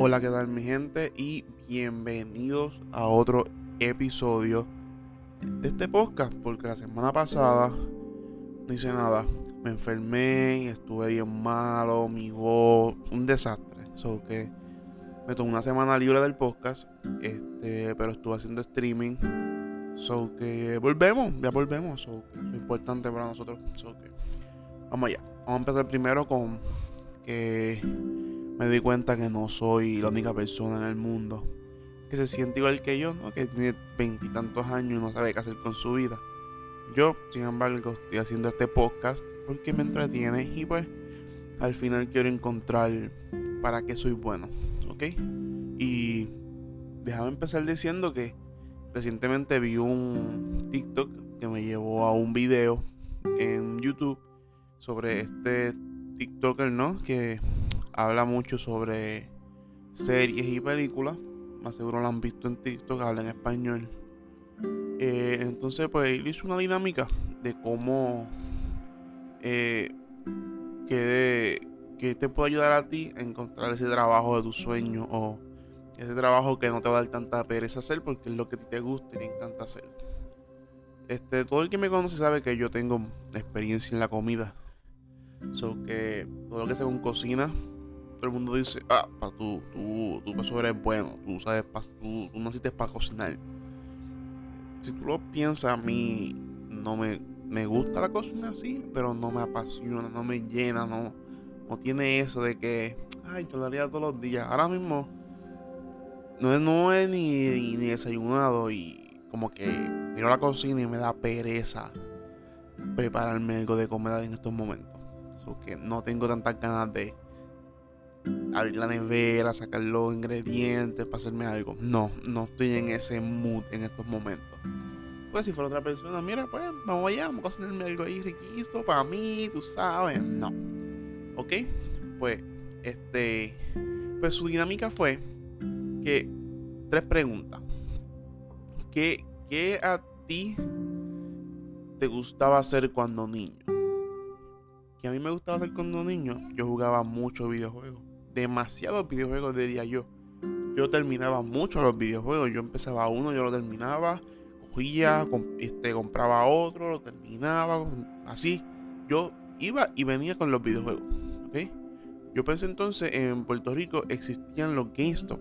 Hola, ¿qué tal mi gente? Y bienvenidos a otro episodio de este podcast. Porque la semana pasada no hice nada. Me enfermé, estuve bien malo, mi voz, un desastre. So que me tomé una semana libre del podcast. Este, pero estuve haciendo streaming. So que volvemos, ya volvemos. So que es importante para nosotros. So que vamos allá. Vamos a empezar primero con que me di cuenta que no soy la única persona en el mundo que se siente igual que yo, ¿no? Que tiene veintitantos años y no sabe qué hacer con su vida. Yo, sin embargo, estoy haciendo este podcast porque me entretiene y pues al final quiero encontrar para qué soy bueno, ¿ok? Y déjame empezar diciendo que recientemente vi un TikTok que me llevó a un video en YouTube sobre este TikToker, ¿no? Que habla mucho sobre series y películas. Más seguro lo han visto en TikTok, habla en español. Eh, entonces, pues él hizo una dinámica de cómo eh, que, te puede ayudar a ti a encontrar ese trabajo de tu sueño o ese trabajo que no te va a dar tanta pereza hacer porque es lo que a ti te gusta y te encanta hacer. Este, todo el que me conoce sabe que yo tengo experiencia en la comida. So que todo lo que sea con cocina todo el mundo dice, ah, pa, tú, tú, tú eso eres bueno, tú sabes, tú, tú naciste para cocinar. Si tú lo piensas, a mí no me, me gusta la cocina así, pero no me apasiona, no me llena, no, no tiene eso de que, ay, yo lo haría todos los días. Ahora mismo no, no he ni, ni desayunado y como que miro la cocina y me da pereza prepararme algo de comida en estos momentos. So que no tengo tantas ganas de abrir la nevera, sacar los ingredientes para hacerme algo. No, no estoy en ese mood en estos momentos. Pues si fuera otra persona, mira, pues vamos allá, vamos a cocinarme algo ahí riquito para mí, tú sabes. No. ¿Ok? Pues, este. Pues su dinámica fue que. Tres preguntas. ¿Qué, qué a ti te gustaba hacer cuando niño? Que a mí me gustaba hacer cuando niño, yo jugaba muchos videojuegos demasiados videojuegos, diría yo. Yo terminaba mucho los videojuegos. Yo empezaba uno, yo lo terminaba, cogía, este, compraba otro, lo terminaba, así. Yo iba y venía con los videojuegos. Yo pensé entonces en Puerto Rico existían los GameStop.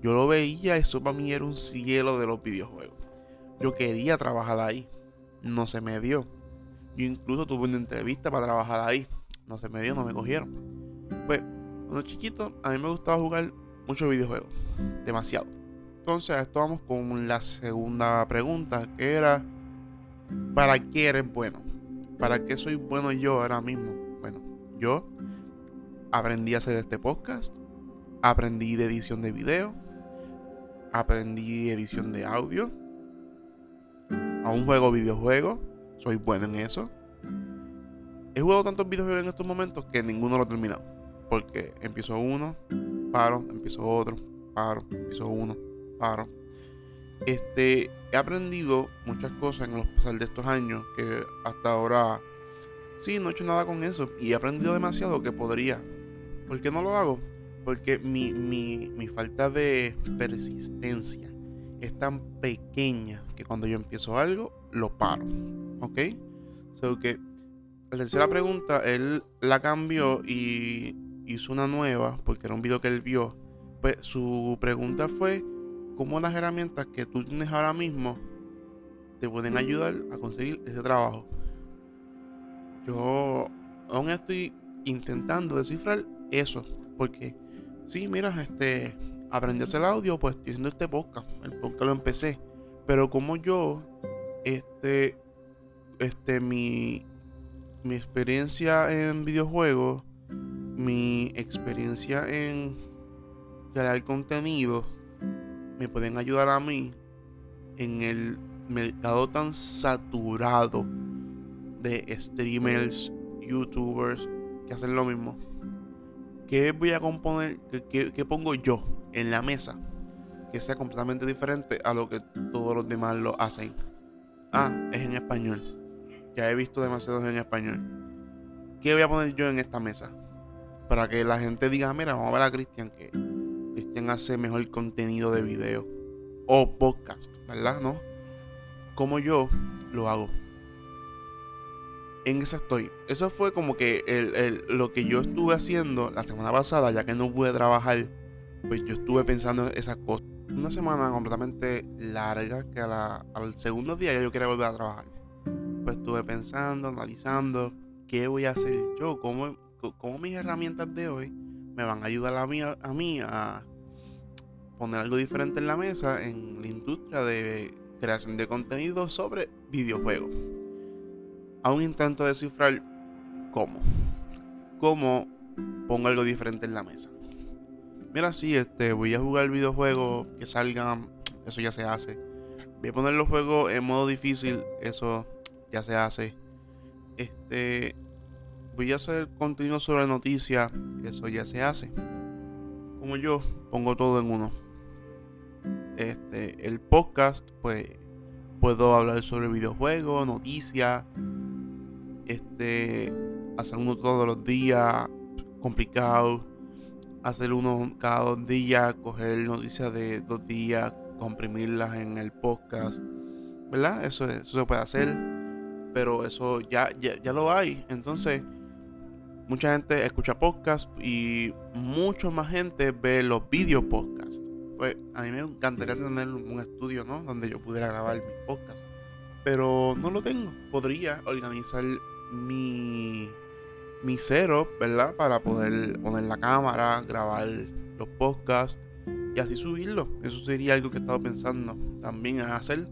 Yo lo veía, eso para mí era un cielo de los videojuegos. Yo quería trabajar ahí. No se me dio. Yo incluso tuve una entrevista para trabajar ahí. No se me dio, no me cogieron. Pues cuando chiquito, a mí me gustaba jugar muchos videojuegos. Demasiado. Entonces, esto vamos con la segunda pregunta, que era, ¿para qué eres bueno? ¿Para qué soy bueno yo ahora mismo? Bueno, yo aprendí a hacer este podcast, aprendí de edición de video, aprendí edición de audio, aún juego videojuegos, soy bueno en eso. He jugado tantos videojuegos en estos momentos que ninguno lo he terminado. Porque empiezo uno, paro, empiezo otro, paro, empiezo uno, paro. Este, he aprendido muchas cosas en los pasar de estos años que hasta ahora sí, no he hecho nada con eso y he aprendido demasiado que podría. ¿Por qué no lo hago? Porque mi, mi, mi falta de persistencia es tan pequeña que cuando yo empiezo algo, lo paro. ¿Ok? So que la tercera pregunta, él la cambió y hizo una nueva, porque era un video que él vio, pues su pregunta fue, ¿cómo las herramientas que tú tienes ahora mismo te pueden ayudar a conseguir ese trabajo? Yo aún estoy intentando descifrar eso, porque sí, mira, este, aprendí a hacer audio, pues estoy haciendo este podcast, el podcast lo empecé, pero como yo, este, este, mi, mi experiencia en videojuegos mi experiencia en crear contenido me pueden ayudar a mí en el mercado tan saturado de streamers, youtubers que hacen lo mismo. ¿Qué voy a componer? ¿Qué, pongo yo en la mesa? Que sea completamente diferente a lo que todos los demás lo hacen. Ah, es en español. Ya he visto demasiados en español. ¿Qué voy a poner yo en esta mesa? Para que la gente diga, mira, vamos a ver a Cristian, que quién hace mejor contenido de video o podcast, ¿verdad? ¿No? Como yo lo hago. En esa estoy. Eso fue como que el, lo que yo estuve haciendo la semana pasada, ya que no pude trabajar, pues yo estuve pensando en esas cosas. Una semana completamente larga que al segundo día ya yo quería volver a trabajar. Pues estuve pensando, analizando qué voy a hacer yo, cómo, cómo mis herramientas de hoy me van a ayudar a mí, a mí a poner algo diferente en la mesa en la industria de creación de contenido sobre videojuegos. A un intento de descifrar cómo. Cómo pongo algo diferente en la mesa. Mira, sí, este, voy a jugar videojuegos que salgan, eso ya se hace. Voy a poner los juegos en modo difícil, eso ya se hace. Este, voy a hacer contenido sobre noticias, eso ya se hace. Como yo pongo todo en uno. Este, el podcast, pues puedo hablar sobre videojuegos, noticias, este, hacer uno todos los días, complicado, hacer uno cada dos días, coger noticias de dos días, comprimirlas en el podcast, ¿verdad? Eso, eso se puede hacer, pero eso ya, ya, lo hay. Entonces, mucha gente escucha podcast y mucho más gente ve los video podcasts. Pues a mí me encantaría tener un estudio, ¿no? Donde yo pudiera grabar mis podcasts. Pero no lo tengo. Podría organizar mi mi cero, ¿verdad? Para poder poner la cámara, grabar los podcasts y así subirlo. Eso sería algo que he estado pensando también hacer.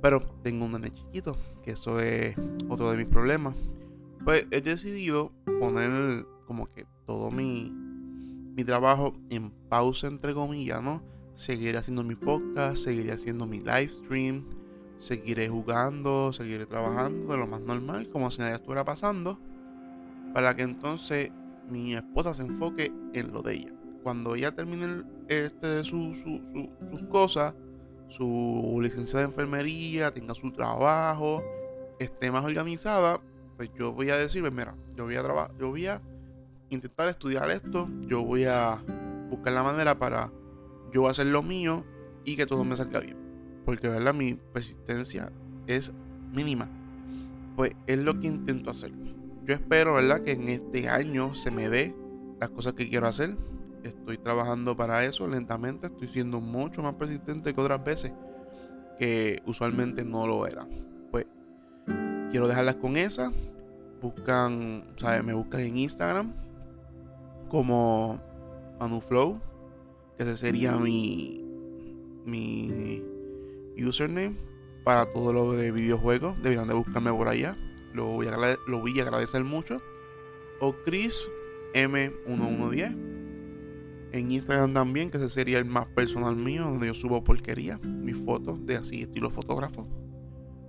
Pero tengo un nene chiquito, que eso es otro de mis problemas. Pues he decidido poner como que todo mi, mi trabajo en pausa, entre comillas, ¿no? Seguiré haciendo mi podcast, seguiré haciendo mi live stream, seguiré jugando, seguiré trabajando de lo más normal, como si nada estuviera pasando para que entonces mi esposa se enfoque en lo de ella. Cuando ella termine este, su, sus cosas, su licencia de enfermería, tenga su trabajo, esté más organizada, pues yo voy a decirle, mira, yo voy a trabajar, yo voy a intentar estudiar esto, yo voy a buscar la manera para yo hacer lo mío y que todo me salga bien. Porque, ¿verdad? Mi persistencia es mínima. Pues es lo que intento hacer. Yo espero, ¿verdad? Que en este año se me dé las cosas que quiero hacer. Estoy trabajando para eso lentamente. Estoy siendo mucho más persistente que otras veces que usualmente no lo era. Quiero dejarlas con esa. Buscan, ¿sabes? Me buscan en Instagram como Manuflow, que ese sería mi mi username para todo lo de videojuegos. Deberían de buscarme por allá lo voy a, lo voy a agradecer mucho. O Chris M1110. En Instagram también, que ese sería el más personal mío, donde yo subo porquería, mis fotos de así estilo fotógrafo.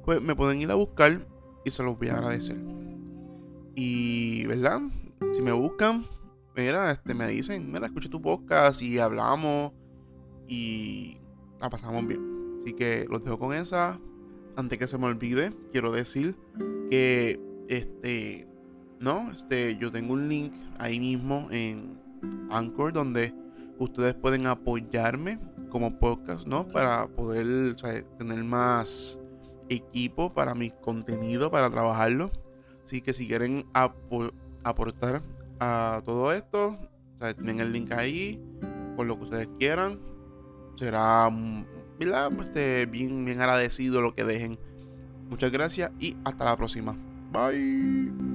Pues me pueden ir a buscar se los voy a agradecer. Y, ¿verdad? Si me buscan, mira, este, me dicen, mira, escuché tu podcast y hablamos y la pasamos bien. Así que los dejo con esa. Antes que se me olvide, quiero decir que este no este yo tengo un link ahí mismo en Anchor donde ustedes pueden apoyarme como podcast no para poder tener más equipo para mi contenido para trabajarlo así que si quieren aportar a todo esto tienen el link ahí con lo que ustedes quieran será este, bien bien agradecido lo que dejen Muchas gracias y hasta la próxima. Bye.